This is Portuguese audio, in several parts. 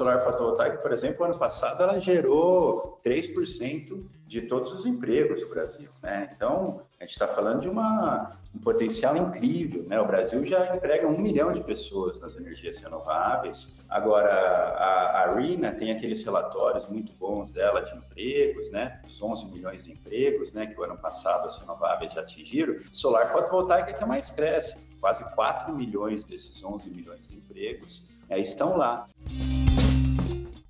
solar fotovoltaica, por exemplo, ano passado ela gerou 3% de todos os empregos do Brasil. Né? Então, a gente está falando de uma, um potencial incrível. Né? O Brasil já emprega um milhão de pessoas nas energias renováveis. Agora, a, a RINA tem aqueles relatórios muito bons dela de empregos, né? os 11 milhões de empregos né? que o ano passado as renováveis já atingiram. Solar fotovoltaica é que mais cresce. Quase 4 milhões desses 11 milhões de empregos é, estão lá.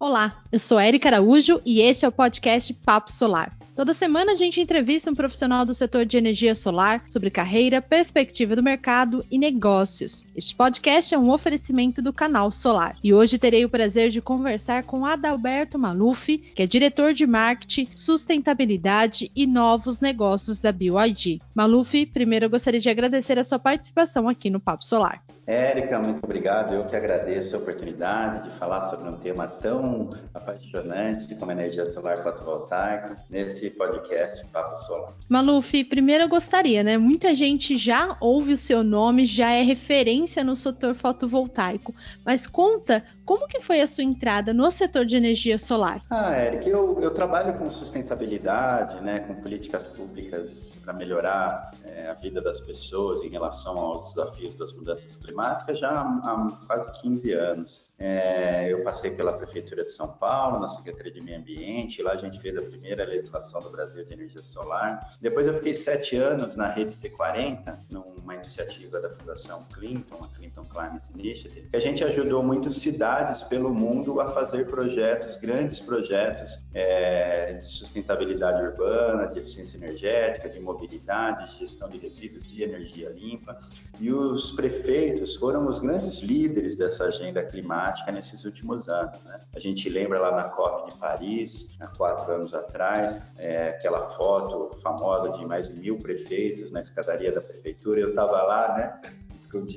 Olá, eu sou Erika Araújo e este é o podcast Papo Solar. Toda semana a gente entrevista um profissional do setor de energia solar sobre carreira, perspectiva do mercado e negócios. Este podcast é um oferecimento do canal Solar. E hoje terei o prazer de conversar com Adalberto Maluf, que é diretor de marketing, sustentabilidade e novos negócios da BYD. Maluf, primeiro eu gostaria de agradecer a sua participação aqui no Papo Solar. Érica, muito obrigado. Eu que agradeço a oportunidade de falar sobre um tema tão apaixonante como energia solar fotovoltaica nesse podcast Papo Solar. Maluf, primeiro eu gostaria, né? Muita gente já ouve o seu nome, já é referência no setor fotovoltaico, mas conta como que foi a sua entrada no setor de energia solar? Ah, Eric, eu, eu trabalho com sustentabilidade, né, com políticas públicas para melhorar é, a vida das pessoas em relação aos desafios das mudanças climáticas já há, há quase 15 anos. É, eu passei pela Prefeitura de São Paulo, na Secretaria de Meio Ambiente, lá a gente fez a primeira legislação do Brasil de energia solar. Depois eu fiquei sete anos na Rede C40, numa iniciativa da Fundação Clinton, a Clinton Climate Initiative, que a gente ajudou muitas cidades pelo mundo a fazer projetos, grandes projetos é, de sustentabilidade urbana, de eficiência energética, de mobilidade, de gestão de resíduos, de energia limpa. E os prefeitos foram os grandes líderes dessa agenda climática climática nesses últimos anos. Né? A gente lembra lá na COP de Paris, há quatro anos atrás, é, aquela foto famosa de mais de mil prefeitos na escadaria da prefeitura. Eu estava lá, né?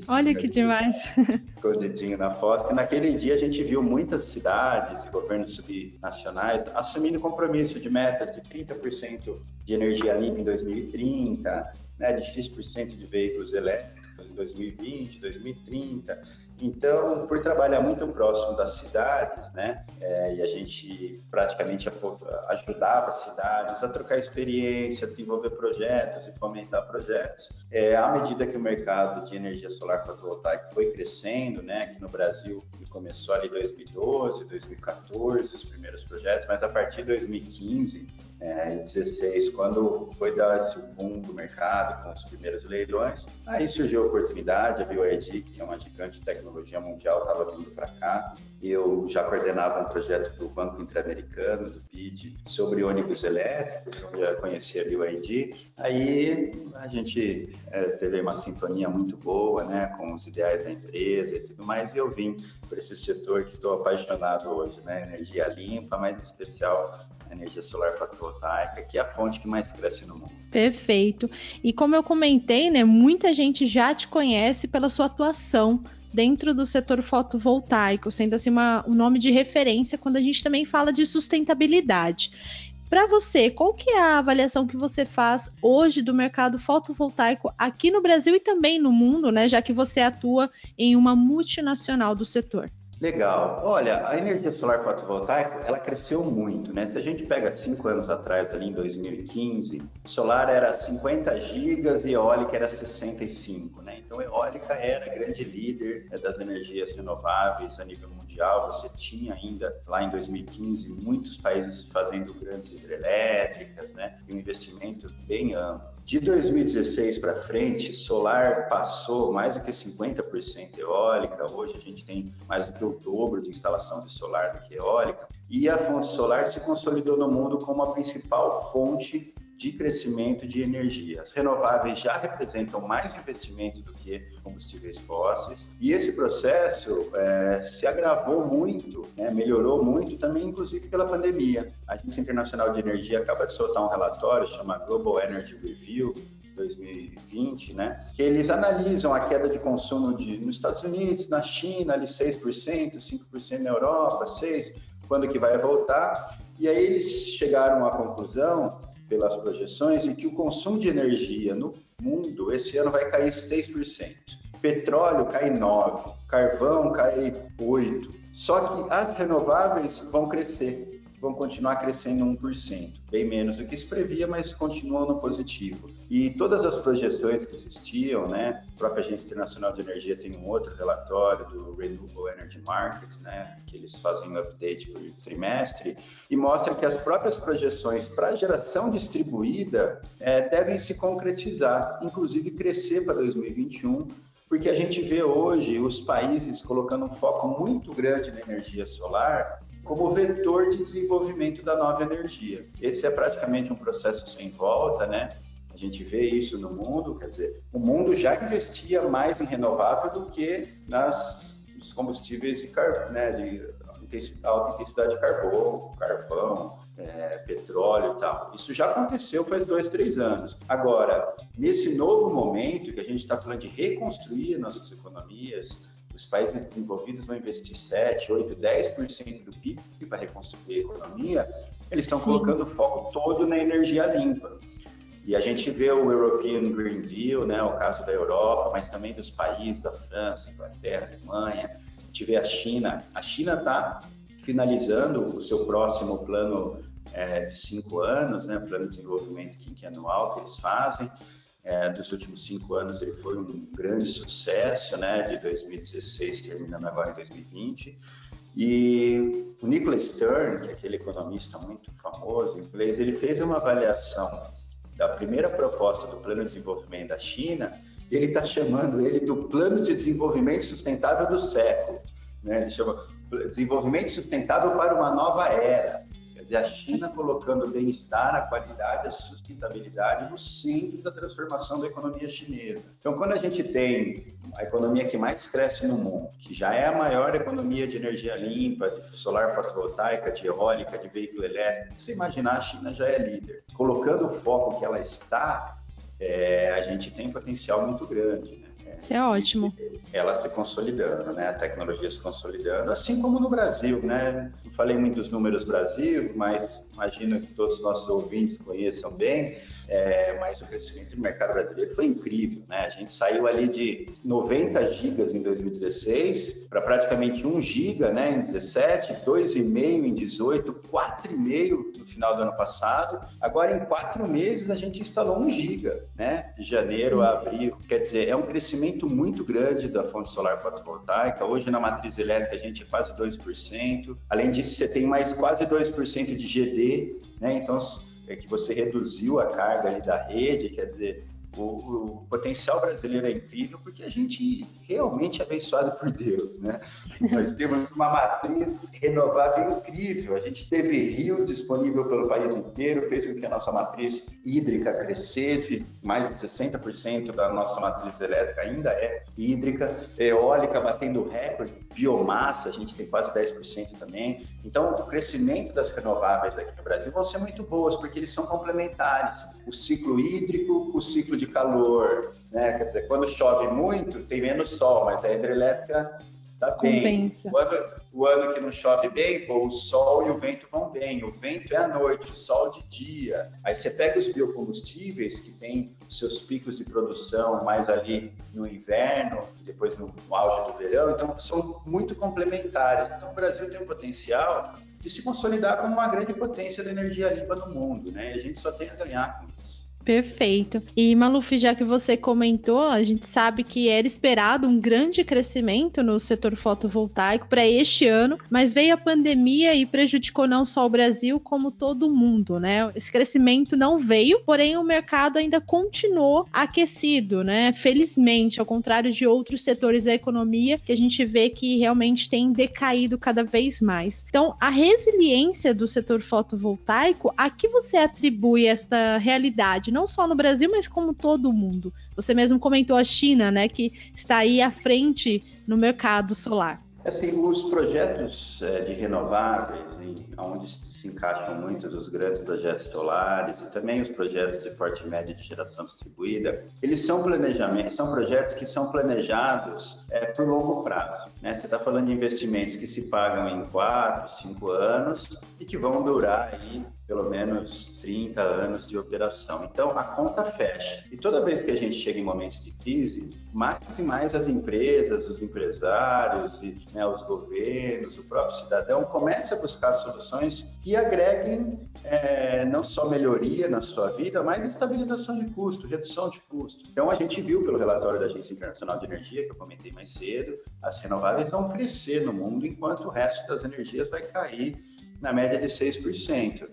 Olha que demais. Escondidinho na foto. E naquele dia a gente viu muitas cidades e governos subnacionais assumindo compromisso de metas de 30% de energia limpa em 2030, né, de X% de veículos elétricos em 2020, 2030. Então, por trabalhar muito próximo das cidades, né, é, e a gente praticamente ajudava as cidades a trocar experiência, desenvolver projetos e fomentar projetos, é, à medida que o mercado de energia solar fotovoltaica foi crescendo, né, que no Brasil começou ali 2012, 2014 os primeiros projetos, mas a partir de 2015 é, 16, quando foi dar esse boom do mercado com os primeiros leilões, aí surgiu a oportunidade, a BioID, que é uma gigante de tecnologia mundial, estava vindo para cá. Eu já coordenava um projeto do Banco Interamericano, do BID, sobre ônibus elétricos, onde eu conheci a BioID. Aí a gente é, teve uma sintonia muito boa, né, com os ideais da empresa e tudo mais, e eu vim por esse setor que estou apaixonado hoje, né, energia limpa, mais em especial energia solar fotovoltaica, que é a fonte que mais cresce no mundo. Perfeito. E como eu comentei, né, muita gente já te conhece pela sua atuação dentro do setor fotovoltaico, sendo assim uma, um nome de referência quando a gente também fala de sustentabilidade. Para você, qual que é a avaliação que você faz hoje do mercado fotovoltaico aqui no Brasil e também no mundo, né, já que você atua em uma multinacional do setor? Legal. Olha, a energia solar fotovoltaica, ela cresceu muito, né? Se a gente pega cinco anos atrás, ali em 2015, solar era 50 gigas e eólica era 65, né? Então, eólica era grande líder né, das energias renováveis a nível mundial. Você tinha ainda, lá em 2015, muitos países fazendo grandes hidrelétricas, né? E um investimento bem amplo. De 2016 para frente, solar passou mais do que 50% eólica. Hoje a gente tem mais do que o dobro de instalação de solar do que eólica. E a fonte solar se consolidou no mundo como a principal fonte de crescimento de energia. As renováveis já representam mais investimento do que combustíveis fósseis e esse processo é, se agravou muito, né, melhorou muito também, inclusive pela pandemia. A Agência Internacional de Energia acaba de soltar um relatório chama Global Energy Review 2020, né, que eles analisam a queda de consumo de, nos Estados Unidos, na China, ali 6%, 5% na Europa, 6%, quando que vai voltar, e aí eles chegaram à conclusão pelas projeções, e que o consumo de energia no mundo esse ano vai cair 6%. Petróleo cai 9%, carvão cai 8%, Só que as renováveis vão crescer vão continuar crescendo 1%, bem menos do que se previa, mas continuam no positivo. E todas as projeções que existiam, né, a própria Agência Internacional de Energia tem um outro relatório do Renewable Energy Market, né, que eles fazem um update por trimestre, e mostra que as próprias projeções para geração distribuída é, devem se concretizar, inclusive crescer para 2021, porque a gente vê hoje os países colocando um foco muito grande na energia solar como vetor de desenvolvimento da nova energia. Esse é praticamente um processo sem volta, né? A gente vê isso no mundo, quer dizer, o mundo já investia mais em renovável do que nas nos combustíveis de, car, né, de alta intensidade de carbono, carvão, é, petróleo e tal. Isso já aconteceu faz dois, três anos. Agora, nesse novo momento que a gente está falando de reconstruir nossas economias, os países desenvolvidos vão investir 7, 8, 10% do PIB para reconstruir a economia, eles estão colocando o foco todo na energia limpa. E a gente vê o European Green Deal, né, o caso da Europa, mas também dos países da França, Inglaterra, Alemanha. A gente vê a China. A China está finalizando o seu próximo plano é, de cinco anos, né, plano de desenvolvimento quinquenal que eles fazem é, dos últimos cinco anos ele foi um grande sucesso, né, de 2016 terminando agora em 2020. E o Nicholas Stern, que é aquele economista muito famoso inglês, ele fez uma avaliação da primeira proposta do Plano de Desenvolvimento da China, ele está chamando ele do Plano de Desenvolvimento Sustentável do século. Né? Ele chama Desenvolvimento Sustentável para uma Nova Era. Quer dizer, a China colocando o bem-estar, a qualidade, a sustentabilidade no centro da transformação da economia chinesa. Então, quando a gente tem a economia que mais cresce no mundo, que já é a maior economia de energia limpa, de solar fotovoltaica, de eólica, de veículo elétrico, se imaginar, a China já é líder. Colocando o foco que ela está, é, a gente tem potencial muito grande. Né? Isso é ótimo. Ela se consolidando, né? A tecnologia se consolidando, assim como no Brasil, né? Não falei muitos números Brasil, mas imagino que todos os nossos ouvintes conheçam bem. É, mas o crescimento do mercado brasileiro foi incrível, né? A gente saiu ali de 90 gigas em 2016 para praticamente 1 giga, né, em 17, 2,5 em 18, 4,5 no final do ano passado. Agora, em quatro meses, a gente instalou 1 giga, né? De janeiro a abril. Quer dizer, é um crescimento muito grande da fonte solar fotovoltaica. Hoje, na matriz elétrica, a gente é quase 2%. Além disso, você tem mais quase 2% de GD, né? Então, é que você reduziu a carga ali da rede, quer dizer, o, o, potencial brasileiro é incrível porque a gente realmente é abençoado por Deus, né? Nós temos uma matriz renovável incrível. A gente teve rio disponível pelo país inteiro, fez com que a nossa matriz hídrica crescesse. Mais de 60% da nossa matriz elétrica ainda é hídrica. Eólica batendo recorde, biomassa, a gente tem quase 10% também. Então, o crescimento das renováveis aqui no Brasil vão ser muito boas porque eles são complementares. O ciclo hídrico, o ciclo de de calor, né? Quer dizer, quando chove muito, tem menos sol, mas a hidrelétrica está bem. O ano, o ano, que não chove bem, pô, o sol e o vento vão bem. O vento é à noite, o sol de dia. Aí você pega os biocombustíveis, que tem seus picos de produção mais ali no inverno, depois no, no auge do verão, então são muito complementares. Então o Brasil tem um potencial de se consolidar como uma grande potência da energia limpa no mundo, né? E a gente só tem a ganhar com. Perfeito. E Maluf, já que você comentou, a gente sabe que era esperado um grande crescimento no setor fotovoltaico para este ano, mas veio a pandemia e prejudicou não só o Brasil, como todo mundo, né? Esse crescimento não veio, porém o mercado ainda continuou aquecido, né? Felizmente, ao contrário de outros setores da economia, que a gente vê que realmente tem decaído cada vez mais. Então, a resiliência do setor fotovoltaico, a que você atribui esta realidade? Não só no Brasil, mas como todo mundo. Você mesmo comentou a China, né, que está aí à frente no mercado solar. Assim, os projetos é, de renováveis, em, onde se encaixam muitos os grandes projetos solares e também os projetos de porte médio de geração distribuída, eles são planejamentos, são projetos que são planejados é, por longo prazo. Né? Você está falando de investimentos que se pagam em quatro, cinco anos e que vão durar aí pelo menos 30 anos de operação. Então, a conta fecha. E toda vez que a gente chega em momentos de crise, mais e mais as empresas, os empresários, e, né, os governos, o próprio cidadão começa a buscar soluções que agreguem é, não só melhoria na sua vida, mas estabilização de custo, redução de custo. Então, a gente viu pelo relatório da Agência Internacional de Energia, que eu comentei mais cedo, as renováveis vão crescer no mundo, enquanto o resto das energias vai cair na média de 6%.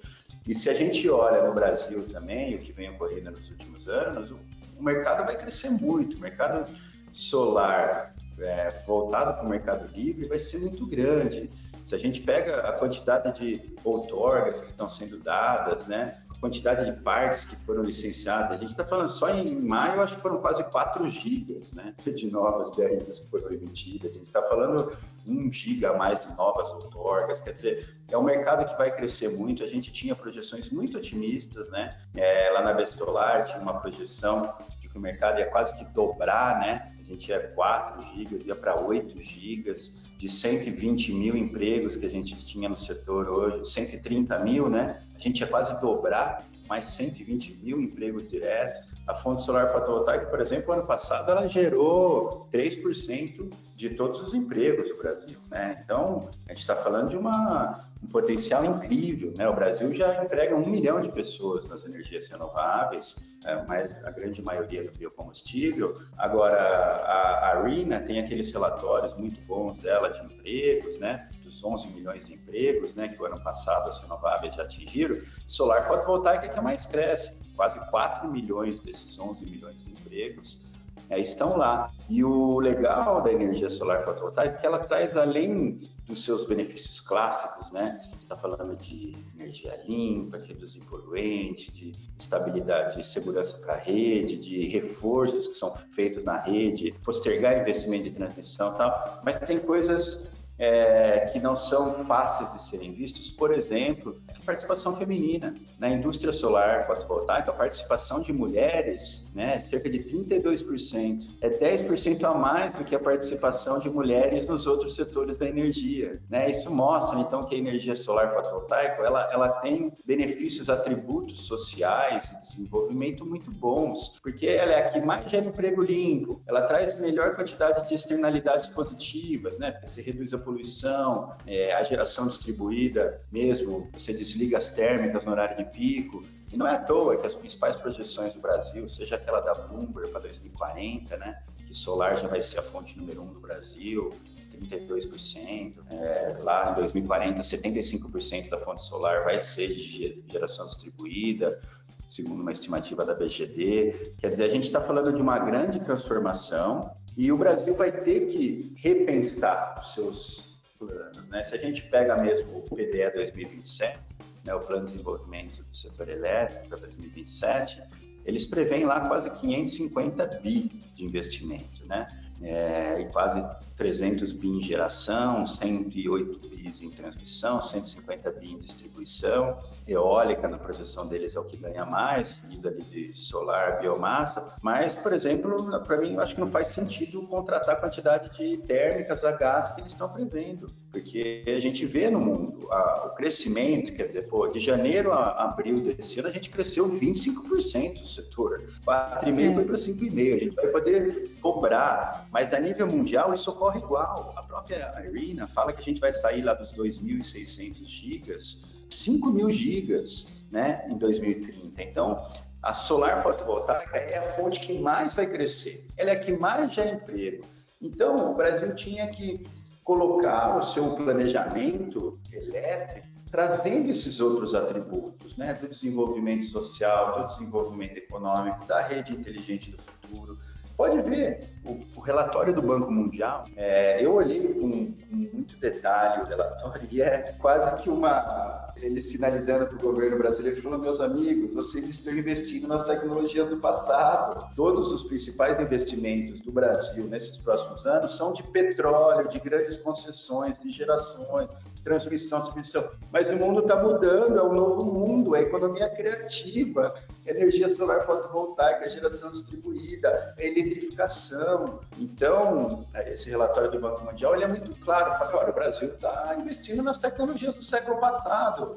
E se a gente olha no Brasil também, o que vem ocorrendo nos últimos anos, o, mercado vai crescer muito. O mercado solar é, voltado para o mercado livre vai ser muito grande. Se a gente pega a quantidade de outorgas que estão sendo dadas, né, quantidade de parques que foram licenciadas. A gente está falando só em maio, acho que foram quase 4 gigas né, de novas DRUs que foram emitidas. A gente está falando 1 giga a mais de novas outorgas. Quer dizer, é um mercado que vai crescer muito. A gente tinha projeções muito otimistas, né? É, lá na Bestolar tinha uma projeção de que o mercado ia quase que dobrar, né? A gente ia 4 gigas, ia para 8 gigas de 120 mil empregos que a gente tinha no setor hoje, 130 mil, né? A gente ia quase dobrar mais 120 mil empregos diretos. A fonte solar fotovoltaica, por exemplo, ano passado ela gerou 3% de todos os empregos do Brasil, né? Então, a gente está falando de uma, um potencial incrível, né? O Brasil já emprega um milhão de pessoas nas energias renováveis, é, mas a grande maioria no biocombustível. Agora, a, a RINA tem aqueles relatórios muito bons dela de empregos, né? Dos 11 milhões de empregos, né? Que o ano passado as renováveis já atingiram. Solar fotovoltaica é que é mais cresce, quase 4 milhões desses 11 milhões de empregos é, estão lá. E o legal da energia solar fotovoltaica é que ela traz, além dos seus benefícios clássicos, né? está falando de energia limpa, de reduzir poluente, de estabilidade e segurança para a rede, de reforços que são feitos na rede, postergar investimento de transmissão tal, mas tem coisas é, que não são fáceis de serem vistos, por exemplo, a participação feminina. Na indústria solar fotovoltaica, a participação de mulheres né, cerca de 32%. É 10% a mais do que a participação de mulheres nos outros setores da energia. Né? Isso mostra, então, que a energia solar fotovoltaica ela, ela tem benefícios, atributos sociais e desenvolvimento muito bons, porque ela é a que mais gera emprego limpo, ela traz melhor quantidade de externalidades positivas, né? porque se reduz a poluição, é, a geração distribuída mesmo, você desliga as térmicas no horário de pico. E não é à toa que as principais projeções do Brasil, seja aquela da Bloomberg para 2040, né, que solar já vai ser a fonte número um do Brasil, 32%. É, lá em 2040, 75% da fonte solar vai ser de geração distribuída, segundo uma estimativa da BGD. Quer dizer, a gente está falando de uma grande transformação e o Brasil vai ter que repensar os seus planos. Né? Se a gente pega mesmo o PDE 2027, né, o Plano de Desenvolvimento do Setor Elétrico para 2027, eles preveem lá quase 550 bi de investimento, né? É, e quase 300 bi em geração, 108 bi em transmissão, 150 bi em distribuição, eólica na projeção deles é o que ganha mais, seguido ali de solar, biomassa, mas, por exemplo, para mim, eu acho que não faz sentido contratar a quantidade de térmicas a gás que eles estão prevendo, porque a gente vê no mundo a, o crescimento, quer dizer, pô, de janeiro a abril desse ano a gente cresceu 25% o setor, 4,5% é. foi para 5,5%, a gente vai poder cobrar, mas a nível mundial isso ocorre igual. A própria Irina fala que a gente vai sair lá dos 2.600 gigas, 5 mil gigas, né, em 2030. Então, a solar fotovoltaica é a fonte que mais vai crescer. Ela é a que mais gera emprego. Então, o Brasil tinha que colocar o seu planejamento elétrico trazendo esses outros atributos, né, do desenvolvimento social, do desenvolvimento econômico, da rede inteligente do futuro, Pode ver o, o relatório do Banco Mundial. É, eu olhei com, com, muito detalhe o relatório e é quase que uma ele sinalizando para o governo brasileiro, falando, meus amigos, vocês estão investindo nas tecnologias do passado. Todos os principais investimentos do Brasil nesses próximos anos são de petróleo, de grandes concessões, de gerações, transmissão, submissão. Mas o mundo está mudando, é um novo mundo, é economia criativa, energia solar fotovoltaica, geração distribuída, eletrificação. Então, esse relatório do Banco Mundial é muito claro. Fala, olha, o Brasil está investindo nas tecnologias do século passado.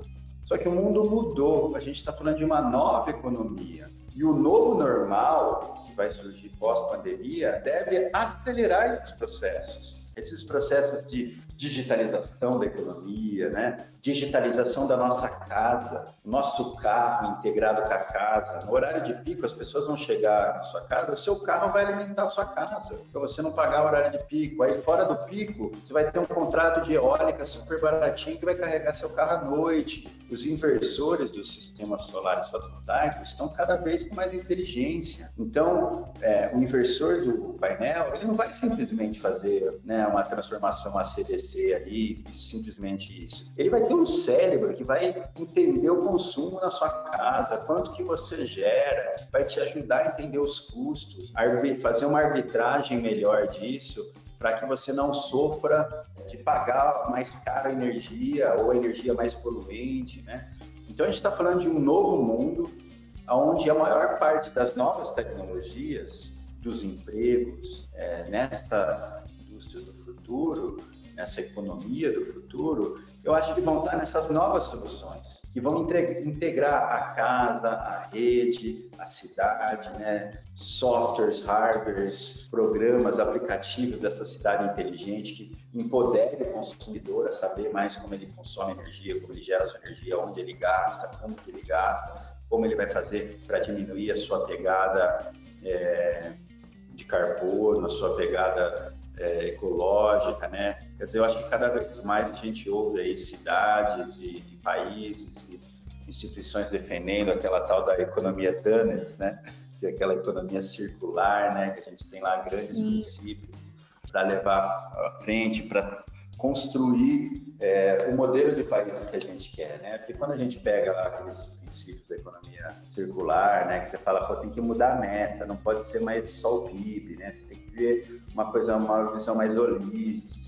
Só que o mundo mudou, a gente está falando de uma nova economia. E o novo normal, que vai surgir pós-pandemia, deve acelerar esses processos esses processos de digitalização da economia, né? digitalização da nossa casa, nosso carro integrado com a casa. No horário de pico, as pessoas vão chegar na sua casa, o seu carro vai alimentar a sua casa, para você não pagar o horário de pico. Aí, fora do pico, você vai ter um contrato de eólica super baratinho que vai carregar seu carro à noite. Os inversores dos sistemas solares fotovoltaicos estão cada vez com mais inteligência. Então, é, o inversor do painel, ele não vai simplesmente fazer né, né, uma transformação ACDC ali, simplesmente isso. Ele vai ter um cérebro que vai entender o consumo na sua casa, quanto que você gera, vai te ajudar a entender os custos, fazer uma arbitragem melhor disso, para que você não sofra de pagar mais cara energia ou energia mais poluente, né? Então a gente está falando de um novo mundo, onde a maior parte das novas tecnologias, dos empregos, é, nesta indústria do futuro, nessa economia do futuro, eu acho que vão estar nessas novas soluções, que vão integrar a casa, a rede, a cidade, né? softwares, hardwares, programas, aplicativos dessa cidade inteligente que empodere o consumidor a saber mais como ele consome energia, como ele gera sua energia, onde ele gasta, como que ele gasta, como ele vai fazer para diminuir a sua pegada é, de carbono, a sua pegada é, ecológica, né? Quer dizer, eu acho que cada vez mais a gente ouve aí cidades e, e países e instituições defendendo aquela tal da economia Dunnett, né? Que é aquela economia circular, né? Que a gente tem lá grandes Sim. princípios para levar à frente, para construir é, o modelo de país que a gente quer, né? Porque quando a gente pega lá aqueles princípios da economia circular, né, que você fala, pô, tem que mudar a meta, não pode ser mais só o PIB, né? Você tem que ver uma coisa, uma visão mais holística,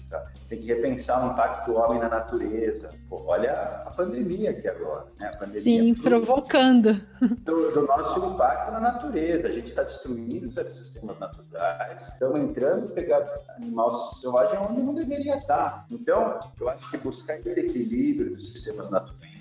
tem que repensar o impacto do homem na natureza. Pô, olha a pandemia aqui agora, né? A pandemia Sim, provocando. Do, do, nosso impacto na natureza. A gente está destruindo os ecossistemas naturais, estamos entrando pegar animal selvagem onde não deveria estar. Então, eu acho que buscar esse equilíbrio dos sistemas naturais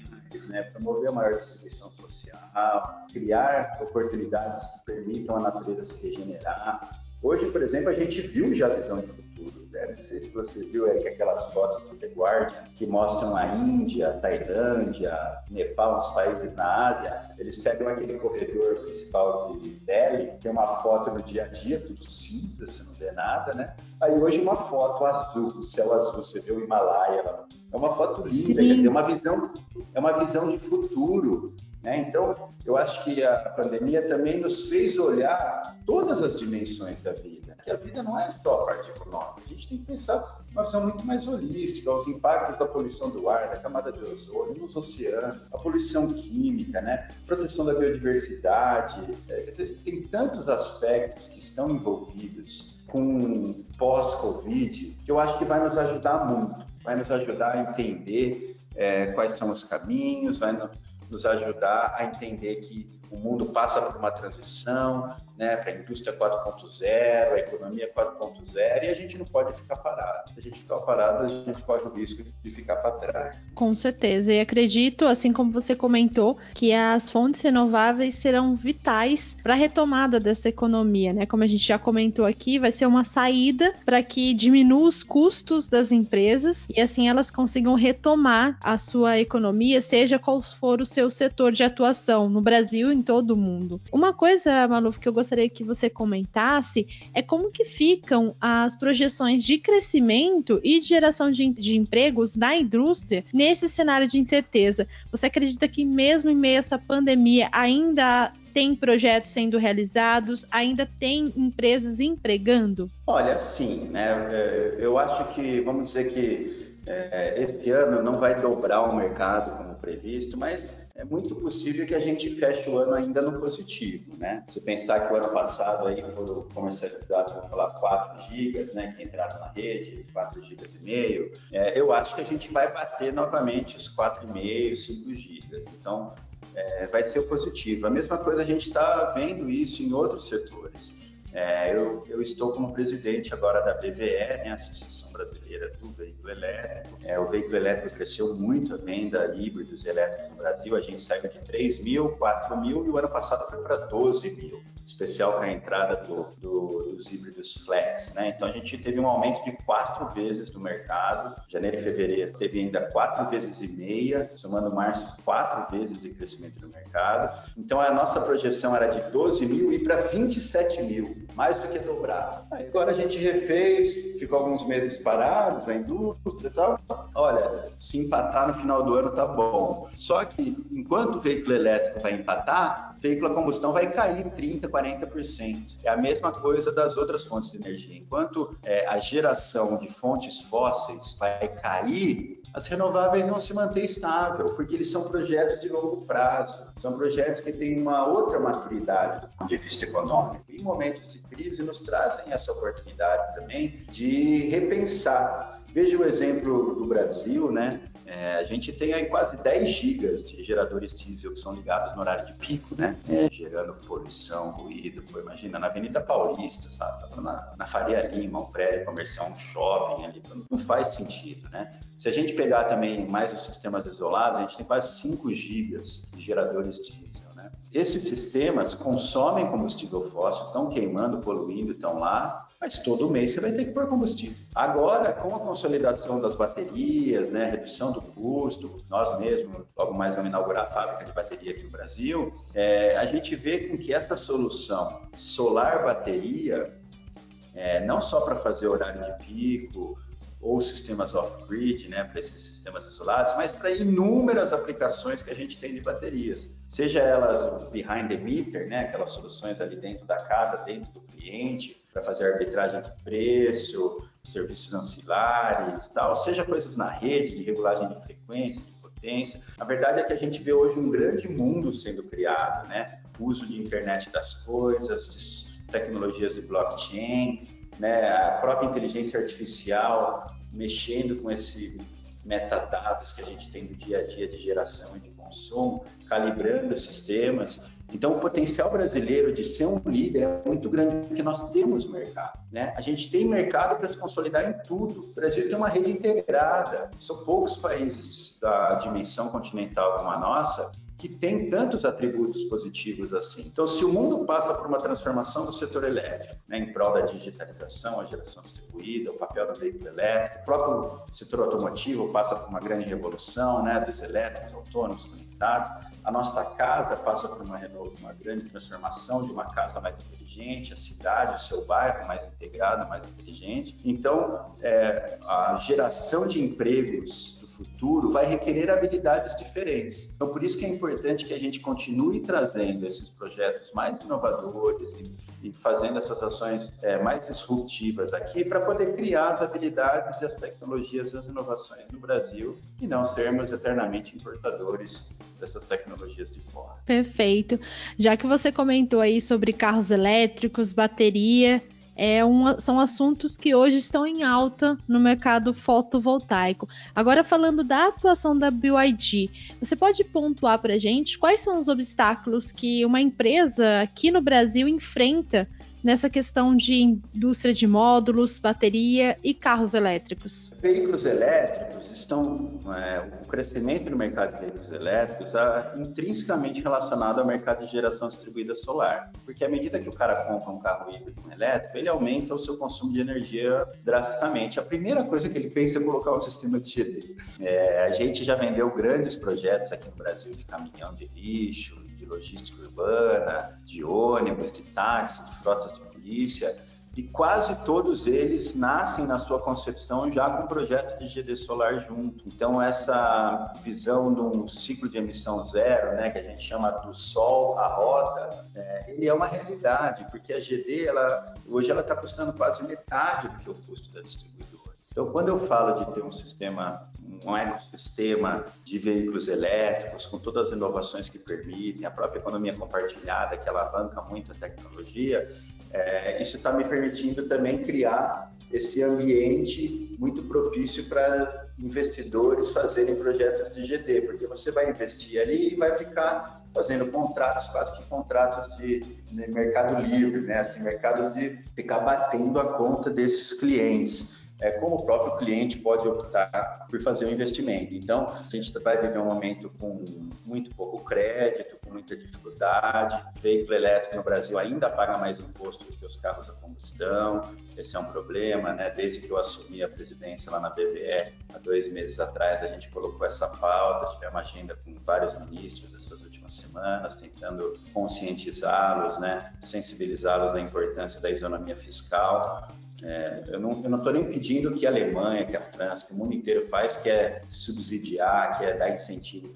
né, promover a maior distribuição social, criar oportunidades que permitam a natureza se regenerar. Hoje, por exemplo, a gente viu já a visão de futuro. Não sei se você viu, Eric, aquelas fotos do The Guardian que mostram a Índia, a Tailândia, Nepal, os países na Ásia. Eles pegam aquele corredor principal de Delhi, tem uma foto no dia a dia, tudo cinza, você não vê nada, né? Aí hoje uma foto azul, céu azul, você vê o Himalaia lá é uma foto linda, Sim. quer dizer, é uma visão, é uma visão de futuro. Né? Então, eu acho que a pandemia também nos fez olhar todas as dimensões da vida. Que a vida não é só a parte econômica. A gente tem que pensar uma visão muito mais holística, os impactos da poluição do ar, da camada de ozônio, nos oceanos, a poluição química, né? proteção da biodiversidade. É, quer dizer, tem tantos aspectos que estão envolvidos com pós-Covid que eu acho que vai nos ajudar muito vai nos ajudar a entender é, quais são os caminhos, vai nos ajudar a entender que o mundo passa por uma transição né, para a indústria 4.0, a economia 4.0, e a gente não pode ficar parado. Se a gente ficar parado, a gente corre o risco de ficar para trás. Com certeza. E acredito, assim como você comentou, que as fontes renováveis serão vitais para a retomada dessa economia. Né? Como a gente já comentou aqui, vai ser uma saída para que diminua os custos das empresas e assim elas consigam retomar a sua economia, seja qual for o seu setor de atuação, no Brasil em todo o mundo. Uma coisa, Maluf, que eu gostaria que você comentasse é como que ficam as projeções de crescimento e de geração de, de empregos na indústria nesse cenário de incerteza. Você acredita que mesmo em meio a essa pandemia ainda tem projetos sendo realizados, ainda tem empresas empregando? Olha, sim, né? É, eu acho que, vamos dizer que é, esse ano não vai dobrar o mercado como previsto, mas é muito possível que a gente feche o ano ainda no positivo, né? Se pensar que o ano passado aí foram comercializados, vou falar, 4 gigas, né, que entraram na rede, 4 gigas e meio, é, eu acho que a gente vai bater novamente os 4,5, 5 gigas. Então, é, vai ser positivo. A mesma coisa a gente está vendo isso em outros setores. É, eu, eu, estou como presidente agora da BVE, né, Associação Brasileira do Veículo Elétrico. É, o veículo elétrico cresceu muito a venda híbridos elétricos no Brasil. A gente saiu de 3 mil, 4 mil e o ano passado foi para 12 mil especial com a entrada do, do, dos híbridos flex, né? Então a gente teve um aumento de quatro vezes do mercado. Janeiro e fevereiro teve ainda quatro vezes e meia, somando março quatro vezes de crescimento do mercado. Então a nossa projeção era de 12 mil e para 27 mil, mais do que dobrar. Agora a gente refez, ficou alguns meses parados, a indústria e tal. Olha, se empatar no final do ano tá bom. Só que enquanto o veículo elétrico vai empatar, o veículo a combustão vai cair 30, 40%. É a mesma coisa das outras fontes de energia. Enquanto é, a geração de fontes fósseis vai cair, as renováveis vão se manter estável, porque eles são projetos de longo prazo, são projetos que têm uma outra maturidade do ponto de vista econômico. E momentos de crise nos trazem essa oportunidade também de repensar Veja o exemplo do Brasil, né? É, a gente tem aí quase 10 gigas de geradores diesel que são ligados no horário de pico, né? É, gerando poluição, ruído. Pô, imagina, na Avenida Paulista, sabe? Tá na, na Faria Lima, um prédio comercial, um shopping ali. Não faz sentido, né? Se a gente pegar também mais os sistemas isolados, a gente tem quase 5 gigas de geradores diesel. Esses sistemas consomem combustível fóssil, estão queimando, poluindo, estão lá, mas todo mês você vai ter que pôr combustível. Agora, com a consolidação das baterias, né, redução do custo, nós mesmos, logo mais vamos inaugurar a fábrica de bateria aqui no Brasil, é, a gente vê com que essa solução solar-bateria, é, não só para fazer horário de pico, ou sistemas off-grid, né, para esses sistemas isolados, mas para inúmeras aplicações que a gente tem de baterias, seja elas behind the meter, né, aquelas soluções ali dentro da casa, dentro do cliente, para fazer arbitragem de preço, serviços ancilares, tal, seja coisas na rede de regulagem de frequência, de potência. A verdade é que a gente vê hoje um grande mundo sendo criado, né, uso de internet das coisas, tecnologias de blockchain, né, a própria inteligência artificial mexendo com esse metadados que a gente tem no dia a dia de geração e de consumo, calibrando sistemas. Então, o potencial brasileiro de ser um líder é muito grande porque nós temos mercado. Né? A gente tem mercado para se consolidar em tudo. O Brasil tem uma rede integrada. São poucos países da dimensão continental como a nossa que tem tantos atributos positivos assim. Então, se o mundo passa por uma transformação do setor elétrico, né, em prol da digitalização, a geração distribuída, o papel do veículo elétrico, o próprio setor automotivo passa por uma grande revolução, né, dos elétricos autônomos conectados, a nossa casa passa por uma, uma grande transformação de uma casa mais inteligente, a cidade, o seu bairro mais integrado, mais inteligente. Então, é, a geração de empregos futuro vai requerer habilidades diferentes. Então, por isso que é importante que a gente continue trazendo esses projetos mais inovadores e, e fazendo essas ações é, mais disruptivas aqui para poder criar as habilidades e as tecnologias as inovações no Brasil e não sermos eternamente importadores dessas tecnologias de fora. Perfeito. Já que você comentou aí sobre carros elétricos, bateria, é uma, são assuntos que hoje estão em alta no mercado fotovoltaico. Agora, falando da atuação da BYD, você pode pontuar para a gente quais são os obstáculos que uma empresa aqui no Brasil enfrenta nessa questão de indústria de módulos, bateria e carros elétricos? Veículos elétricos estão, é, o crescimento no mercado de veículos elétricos está intrinsecamente relacionado ao mercado de geração distribuída solar, porque à medida que o cara compra um carro híbrido um elétrico, ele aumenta o seu consumo de energia drasticamente. A primeira coisa que ele pensa é colocar um sistema de GD. É, a gente já vendeu grandes projetos aqui no Brasil de caminhão de lixo, de logística urbana, de ônibus, de táxi, de frotas de polícia, e quase todos eles nascem na sua concepção já com um projeto de GD solar junto. Então essa visão de um ciclo de emissão zero, né, que a gente chama do sol à roda, é, ele é uma realidade, porque a GD ela hoje ela está custando quase metade do que o custo da distribuidora. Então, quando eu falo de ter um sistema, um ecossistema de veículos elétricos, com todas as inovações que permitem, a própria economia compartilhada, que alavanca muito a tecnologia, é, isso está me permitindo também criar esse ambiente muito propício para investidores fazerem projetos de GD, porque você vai investir ali e vai ficar fazendo contratos, quase que contratos de, de mercado livre, né? Assim, mercados de ficar batendo a conta desses clientes é, como o próprio cliente pode optar por fazer o um investimento. Então, a gente vai viver um momento com muito pouco crédito, com muita dificuldade. O veículo elétrico no Brasil ainda paga mais imposto do que os carros a combustão. Esse é um problema, né? Desde que eu assumi a presidência lá na BVE, há dois meses atrás, a gente colocou essa pauta, tivemos agenda com vários ministros essas últimas semanas, tentando conscientizá-los, né? sensibilizá-los da importância da isonomia fiscal é, eu não estou nem pedindo que a Alemanha, que a França, que o mundo inteiro faz, que é subsidiar, que é dar incentivo.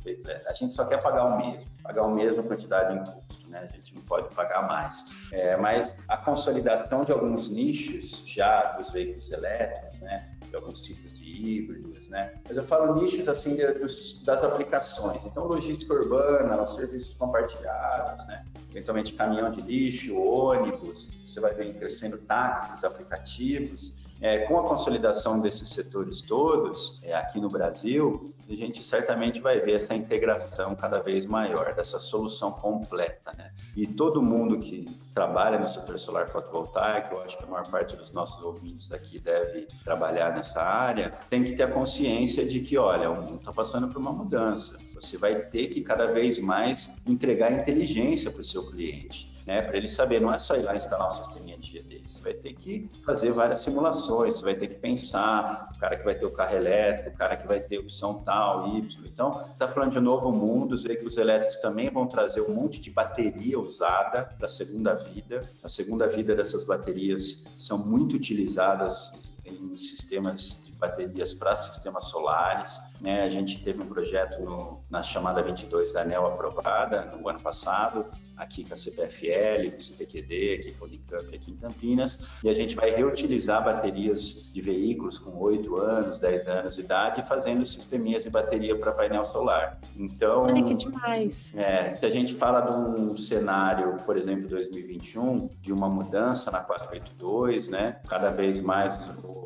A gente só quer pagar o mesmo, pagar o mesmo quantidade de imposto, né? A gente não pode pagar mais. É, mas a consolidação de alguns nichos já dos veículos elétricos, né? De alguns tipos de híbridos, né? Mas eu falo nichos assim de, dos, das aplicações. Então, logística urbana, os serviços compartilhados, né? Eventualmente caminhão de lixo, ônibus, você vai ver crescendo táxis, aplicativos. É, com a consolidação desses setores todos, é, aqui no Brasil, a gente certamente vai ver essa integração cada vez maior, dessa solução completa. Né? E todo mundo que trabalha no setor solar fotovoltaico, eu acho que a maior parte dos nossos ouvintes aqui deve trabalhar nessa área, tem que ter a consciência de que, olha, o mundo está passando por uma mudança. Você vai ter que cada vez mais entregar inteligência para o seu cliente né? Para ele saber, não é só ir lá instalar um sisteminha de GD, você vai ter que fazer várias simulações, você vai ter que pensar, o cara que vai ter o carro elétrico, o cara que vai ter opção tal, Y. Então, está falando de um novo mundo, os veículos elétricos também vão trazer um monte de bateria usada para a segunda vida. A segunda vida dessas baterias são muito utilizadas em sistemas de baterias para sistemas solares. Né? A gente teve um projeto no, na chamada 22 da ANEL aprovada no ano passado, aqui com a CPFL, com o CPQD, aqui com o Unicamp, aqui em Campinas, e a gente vai reutilizar baterias de veículos com 8 anos, 10 anos de idade, fazendo sisteminhas de bateria para painel solar. Então, Olha que demais. É, se a gente fala de um cenário, por exemplo, 2021, de uma mudança na 482, né? Cada vez mais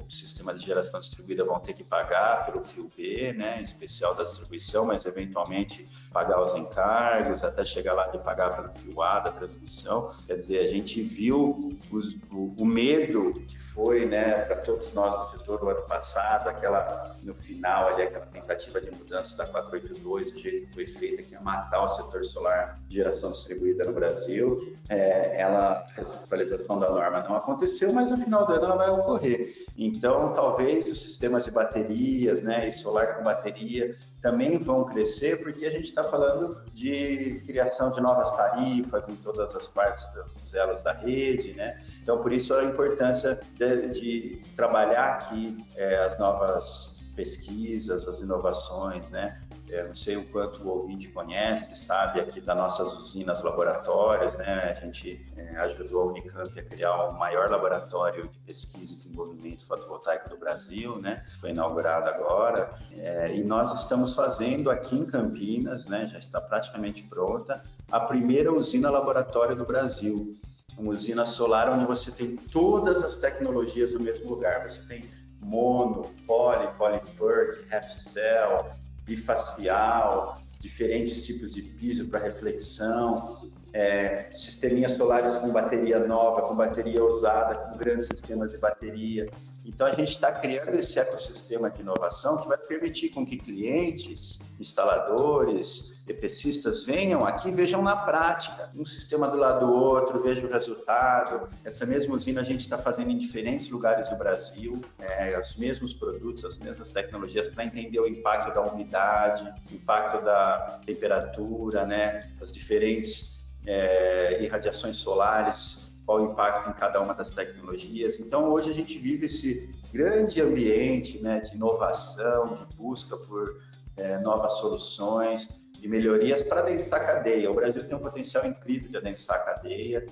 os sistemas de geração distribuída vão ter que pagar pelo fio B, né? Em especial da distribuição, mas eventualmente pagar os encargos, até chegar lá de pagar pelo fio A transmissão. Quer dizer, a gente viu os, o, o, medo que foi, né, para todos nós do setor no ano passado, aquela, no final ali, aquela tentativa de mudança da 482, do jeito que foi feita, que ia matar o setor solar de geração distribuída no Brasil. É, ela, a atualização da norma não aconteceu, mas no final do ano ela vai ocorrer. Então, talvez os sistemas de baterias, né, e solar com bateria, também vão crescer, porque a gente está falando de criação de novas tarifas em todas as partes dos elos da rede, né? Então, por isso a importância de, de trabalhar aqui é, as novas pesquisas, as inovações, né? Eu não sei o quanto o ouvinte conhece, sabe, aqui das nossas usinas laboratórios, né? A gente é, ajudou a Unicamp a criar o maior laboratório de pesquisa e desenvolvimento fotovoltaico do Brasil, né? Foi inaugurado agora. É, e nós estamos fazendo aqui em Campinas, né? Já está praticamente pronta, a primeira usina laboratório do Brasil. Uma usina solar onde você tem todas as tecnologias no mesmo lugar. Você tem mono, poly, polyperk, half cell, bifacial, diferentes tipos de piso para reflexão, é, sisteminhas solares com bateria nova, com bateria usada, com grandes sistemas de bateria. Então a gente está criando esse ecossistema de inovação que vai permitir com que clientes, instaladores, EPCistas venham aqui e vejam na prática, um sistema do lado do outro, vejam o resultado. Essa mesma usina a gente está fazendo em diferentes lugares do Brasil, é, os mesmos produtos, as mesmas tecnologias para entender o impacto da umidade, o impacto da temperatura, né, as diferentes é, irradiações solares qual o impacto em cada uma das tecnologias. Então, hoje a gente vive esse grande ambiente né, de inovação, de busca por é, novas soluções e melhorias para adensar a cadeia. O Brasil tem um potencial incrível de adensar a cadeia.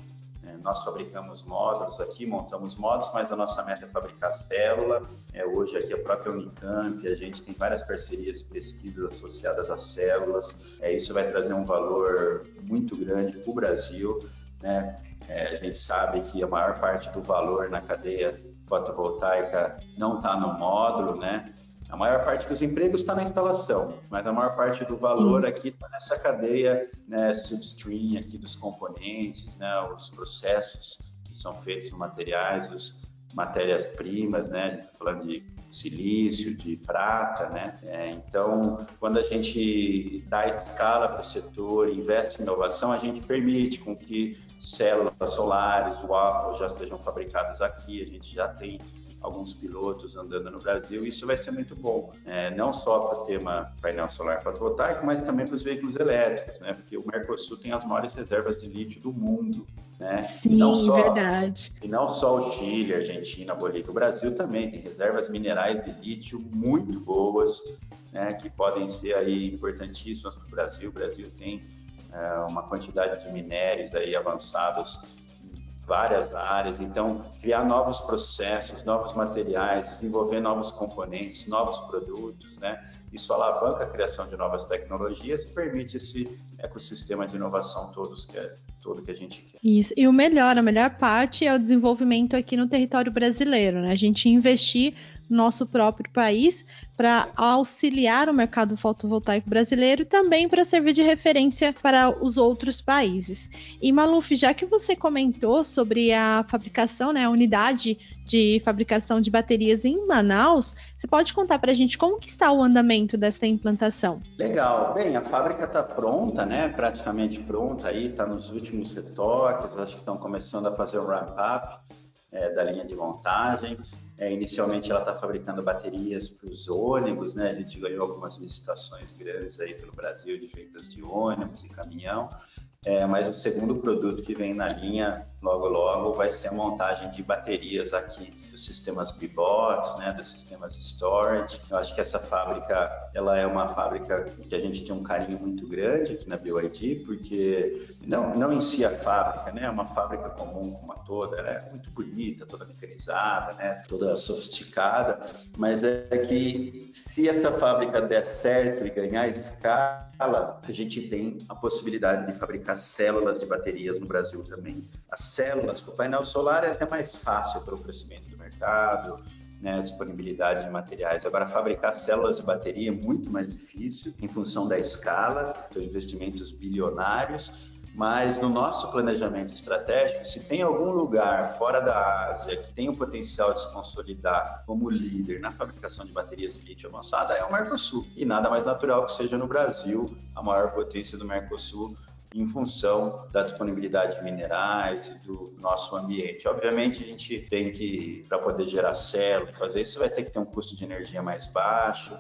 É, nós fabricamos módulos aqui, montamos módulos, mas a nossa meta é fabricar célula. É, hoje aqui a própria Unicamp, a gente tem várias parcerias e pesquisas associadas às células. É, isso vai trazer um valor muito grande para o Brasil. Né? É, a gente sabe que a maior parte do valor na cadeia fotovoltaica não está no módulo, né? A maior parte dos empregos está na instalação, mas a maior parte do valor aqui está nessa cadeia né, substream aqui dos componentes, né, os processos que são feitos em materiais, os matérias-primas, né? A gente está falando de silício, de prata, né? É, então, quando a gente dá escala para o setor, investe em inovação, a gente permite com que células solares, waffles já sejam fabricados aqui. A gente já tem alguns pilotos andando no Brasil, isso vai ser muito bom, é, não só para o tema painel solar fotovoltaico, mas também para os veículos elétricos, né? Porque o Mercosul tem as maiores reservas de lítio do mundo, né? Sim, não só, verdade. E não só o Chile, Argentina, Bolívia, o Brasil também tem reservas minerais de lítio muito boas, né? Que podem ser aí importantíssimas para o Brasil. O Brasil tem é, uma quantidade de minérios aí avançados várias áreas, então criar novos processos, novos materiais, desenvolver novos componentes, novos produtos, né? Isso alavanca a criação de novas tecnologias e permite esse ecossistema de inovação todos que é, todo que a gente quer. Isso. E o melhor, a melhor parte é o desenvolvimento aqui no território brasileiro, né? A gente investir nosso próprio país para auxiliar o mercado fotovoltaico brasileiro e também para servir de referência para os outros países. E Maluf, já que você comentou sobre a fabricação, né, a unidade de fabricação de baterias em Manaus, você pode contar para a gente como que está o andamento dessa implantação? Legal. Bem, a fábrica está pronta, né? Praticamente pronta aí, está nos últimos retoques, acho que estão começando a fazer o ramp-up é, da linha de montagem. É, inicialmente ela está fabricando baterias para os ônibus, né? A gente ganhou algumas licitações grandes aí pelo Brasil de feitas de ônibus e caminhão. É, mas o segundo produto que vem na linha logo logo vai ser a montagem de baterias aqui dos sistemas B-Box, né, dos sistemas storage. Eu acho que essa fábrica, ela é uma fábrica que a gente tem um carinho muito grande aqui na BYD, porque não, não em si a fábrica, né, é uma fábrica comum como a toda, ela é muito bonita, toda mecanizada, né, toda sofisticada, mas é que se essa fábrica der certo e ganhar escala, a gente tem a possibilidade de fabricar células de baterias no Brasil também. As células para o painel solar é até mais fácil pelo crescimento do mercado, né, disponibilidade de materiais. Agora, fabricar células de bateria é muito mais difícil em função da escala, de investimentos bilionários. Mas no nosso planejamento estratégico, se tem algum lugar fora da Ásia que tem o potencial de se consolidar como líder na fabricação de baterias de lítio avançada, é o Mercosul. E nada mais natural que seja no Brasil a maior potência do Mercosul em função da disponibilidade de minerais e do nosso ambiente. Obviamente, a gente tem que, para poder gerar célula, fazer isso, vai ter que ter um custo de energia mais baixo.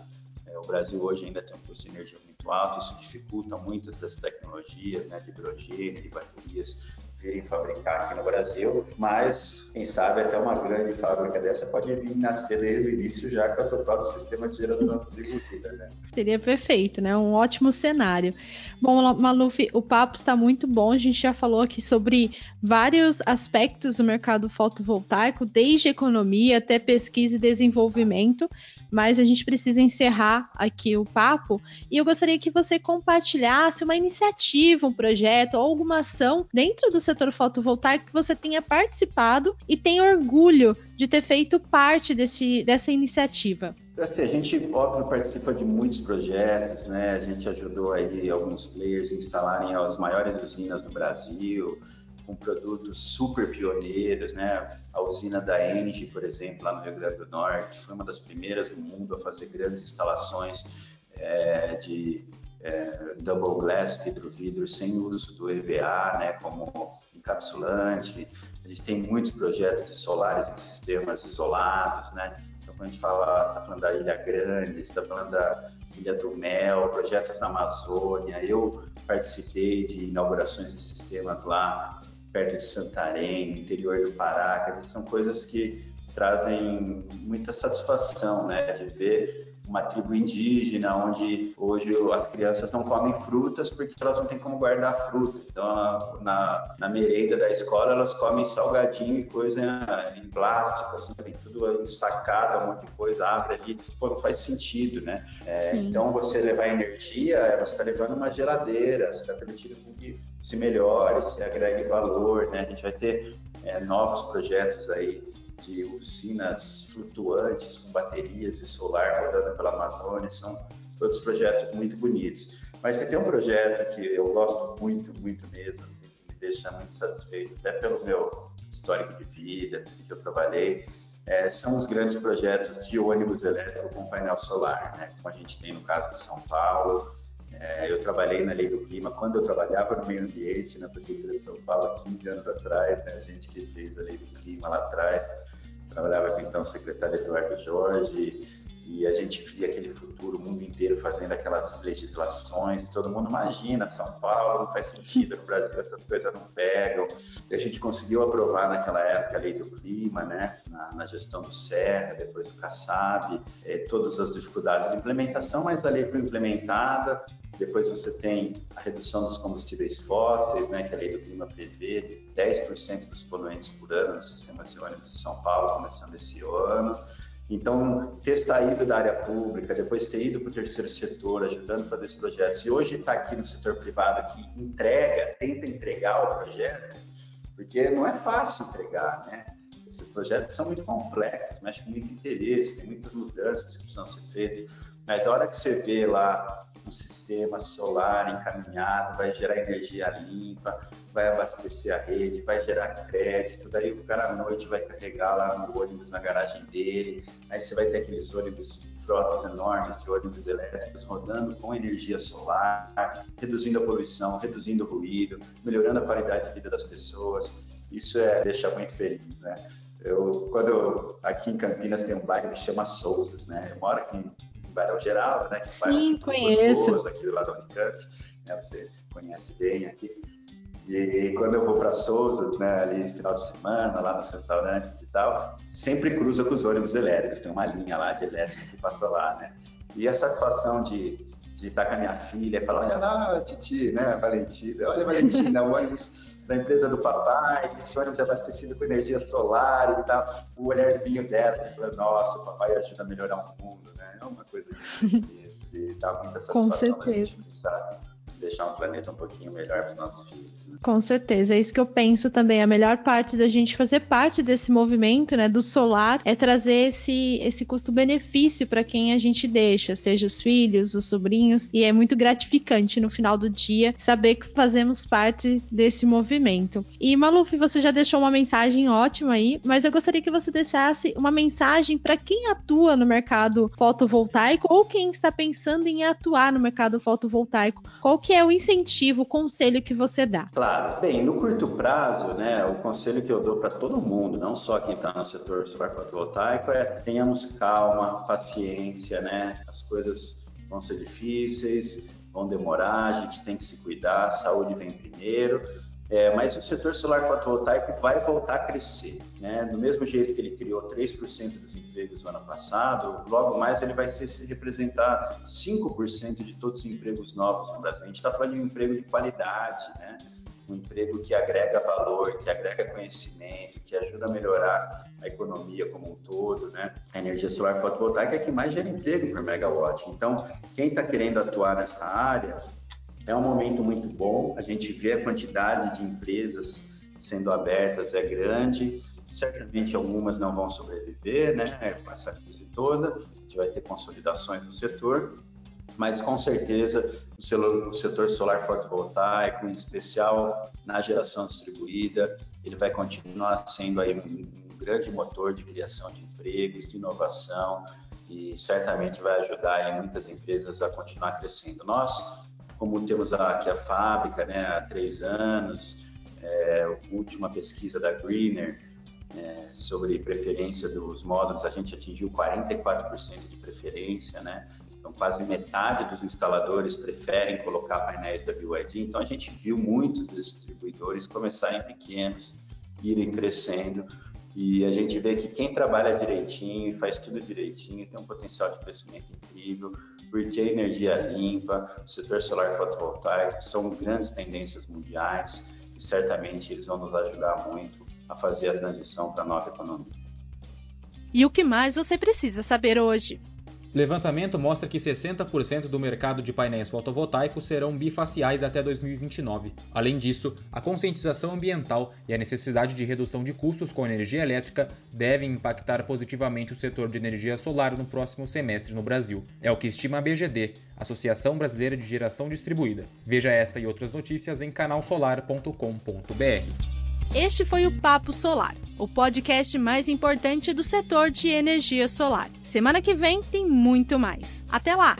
É, o Brasil hoje ainda tem um custo de energia muito alto, isso dificulta muitas das tecnologias né, de hidrogênio, de baterias virem fabricar aqui no Brasil, mas quem sabe até uma grande fábrica dessa pode vir nascer desde o início já com o seu próprio sistema de geração distribuída, né? Seria perfeito, né? Um ótimo cenário. Bom, Maluf, o papo está muito bom. A gente já falou aqui sobre vários aspectos do mercado fotovoltaico, desde economia até pesquisa e desenvolvimento mas a gente precisa encerrar aqui o papo e eu gostaria que você compartilhasse uma iniciativa, um projeto ou alguma ação dentro do setor fotovoltaico que você tenha participado e tem orgulho de ter feito parte desse, dessa iniciativa. Assim, a gente, óbvio, participa de muitos projetos, né? A gente ajudou aí alguns players a instalarem as maiores usinas no Brasil, com produtos super pioneiros, né? A usina da Engie, por exemplo, lá no Rio Grande do Norte, foi uma das primeiras no mundo a fazer grandes instalações é, de é, double glass, vidro-vidro, sem uso do EVA, né? Como encapsulante. A gente tem muitos projetos de solares em sistemas isolados, né? Então, quando a gente fala, está falando da Ilha Grande, está falando da Ilha do Mel, projetos na Amazônia. Eu participei de inaugurações de sistemas lá perto de Santarém, interior do Pará, que são coisas que trazem muita satisfação, né, de ver uma tribo indígena, onde hoje as crianças não comem frutas porque elas não têm como guardar fruta. Então, na, na merenda da escola, elas comem salgadinho e coisa em plástico, assim, tudo ensacado, um monte de coisa, abre ali. Pô, não faz sentido, né? É, então, você levar energia, você está levando uma geladeira, você está permitindo que se melhore, se agregue valor, né? A gente vai ter é, novos projetos aí de usinas flutuantes com baterias e solar rodando pela Amazônia, são todos projetos muito bonitos. Mas você tem um projeto que eu gosto muito, muito mesmo, assim, que me deixa muito satisfeito, até pelo meu histórico de vida, tudo que eu trabalhei, é, são os grandes projetos de ônibus elétrico com painel solar, né? como a gente tem no caso de São Paulo. É, eu trabalhei na Lei do Clima, quando eu trabalhava no meio ambiente, na Prefeitura de São Paulo, há 15 anos atrás, né? a gente que fez a Lei do Clima lá atrás, trabalhava com então o secretário Eduardo Jorge, e a gente via aquele futuro, o mundo inteiro fazendo aquelas legislações, todo mundo imagina, São Paulo não faz sentido, no Brasil essas coisas não pegam. E a gente conseguiu aprovar naquela época a lei do clima, né, na, na gestão do Serra, depois do Kassab, é, todas as dificuldades de implementação, mas a lei foi implementada. Depois você tem a redução dos combustíveis fósseis, né, que a lei do clima prevê 10% dos poluentes por ano nos sistemas de ônibus de São Paulo, começando esse ano. Então, ter saído da área pública, depois ter ido para o terceiro setor, ajudando a fazer esses projetos, e hoje estar tá aqui no setor privado que entrega, tenta entregar o projeto, porque não é fácil entregar, né? Esses projetos são muito complexos, mexem com muito interesse, tem muitas mudanças que precisam ser feitas, mas a hora que você vê lá um sistema solar encaminhado, vai gerar energia limpa, vai abastecer a rede, vai gerar crédito, daí o cara à noite vai carregar lá no ônibus na garagem dele, aí você vai ter aqueles ônibus, frotas enormes de ônibus elétricos rodando com energia solar, reduzindo a poluição, reduzindo o ruído, melhorando a qualidade de vida das pessoas. Isso é deixa muito feliz, né? Eu, quando eu, aqui em Campinas tem um bairro que chama Souzas, né? Eu moro aqui em Barão Geral, né? Que é Sim, conheço. Gostoso, aqui do lado da Unicamp, né? Você conhece bem aqui. E quando eu vou para Souzas, né, ali no final de semana, lá nos restaurantes e tal, sempre cruza com os ônibus elétricos, tem uma linha lá de elétricos que passa lá, né? E a satisfação de, de estar com a minha filha falar, olha lá, Titi, né, Valentina, olha Valentina, o ônibus da empresa do papai, esse ônibus é abastecido com energia solar e tal, o olharzinho dela, de falar, nossa, o papai ajuda a melhorar o mundo, né? É uma coisa que dá muita satisfação. Com certeza. Pensar deixar um planeta um pouquinho melhor para os nossos filhos. Né? Com certeza, é isso que eu penso também. A melhor parte da gente fazer parte desse movimento, né, do solar, é trazer esse, esse custo-benefício para quem a gente deixa, seja os filhos, os sobrinhos, e é muito gratificante no final do dia saber que fazemos parte desse movimento. E Maluf, você já deixou uma mensagem ótima aí, mas eu gostaria que você deixasse uma mensagem para quem atua no mercado fotovoltaico ou quem está pensando em atuar no mercado fotovoltaico. Qual que que é o incentivo, o conselho que você dá? Claro, bem, no curto prazo, né, o conselho que eu dou para todo mundo, não só quem está no setor solar fotovoltaico, é tenhamos calma, paciência, né? As coisas vão ser difíceis, vão demorar, a gente tem que se cuidar, a saúde vem primeiro é, mas o setor solar fotovoltaico vai voltar a crescer. Né? Do mesmo jeito que ele criou 3% dos empregos no ano passado, logo mais ele vai se representar 5% de todos os empregos novos no Brasil. A gente está falando de um emprego de qualidade, né? um emprego que agrega valor, que agrega conhecimento, que ajuda a melhorar a economia como um todo. Né? A energia solar fotovoltaica é que mais gera emprego por megawatt. Então, quem está querendo atuar nessa área, é um momento muito bom, a gente vê a quantidade de empresas sendo abertas é grande, certamente algumas não vão sobreviver, né, com essa crise toda, a gente vai ter consolidações no setor, mas com certeza o setor solar fotovoltaico, em especial na geração distribuída, ele vai continuar sendo aí um, grande motor de criação de empregos, de inovação e certamente vai ajudar aí muitas empresas a continuar crescendo. Nós como temos aqui a fábrica né, há três anos, é, a última pesquisa da Greener é, sobre preferência dos módulos, a gente atingiu 44% de preferência, né? Então, quase metade dos instaladores preferem colocar painéis da BYD. Então, a gente viu muitos distribuidores começarem pequenos, irem crescendo e a gente vê que quem trabalha direitinho, faz tudo direitinho, tem um potencial de crescimento incrível, porque a energia limpa, o setor solar fotovoltaico são grandes tendências mundiais e certamente eles vão nos ajudar muito a fazer a transição para a nova economia. E o que mais você precisa saber hoje? Levantamento mostra que 60% do mercado de painéis fotovoltaicos serão bifaciais até 2029. Além disso, a conscientização ambiental e a necessidade de redução de custos com energia elétrica devem impactar positivamente o setor de energia solar no próximo semestre no Brasil. É o que estima a BGD, Associação Brasileira de Geração Distribuída. Veja esta e outras notícias em canalsolar.com.br. Este foi o Papo Solar, o podcast mais importante do setor de energia solar. Semana que vem tem muito mais. Até lá!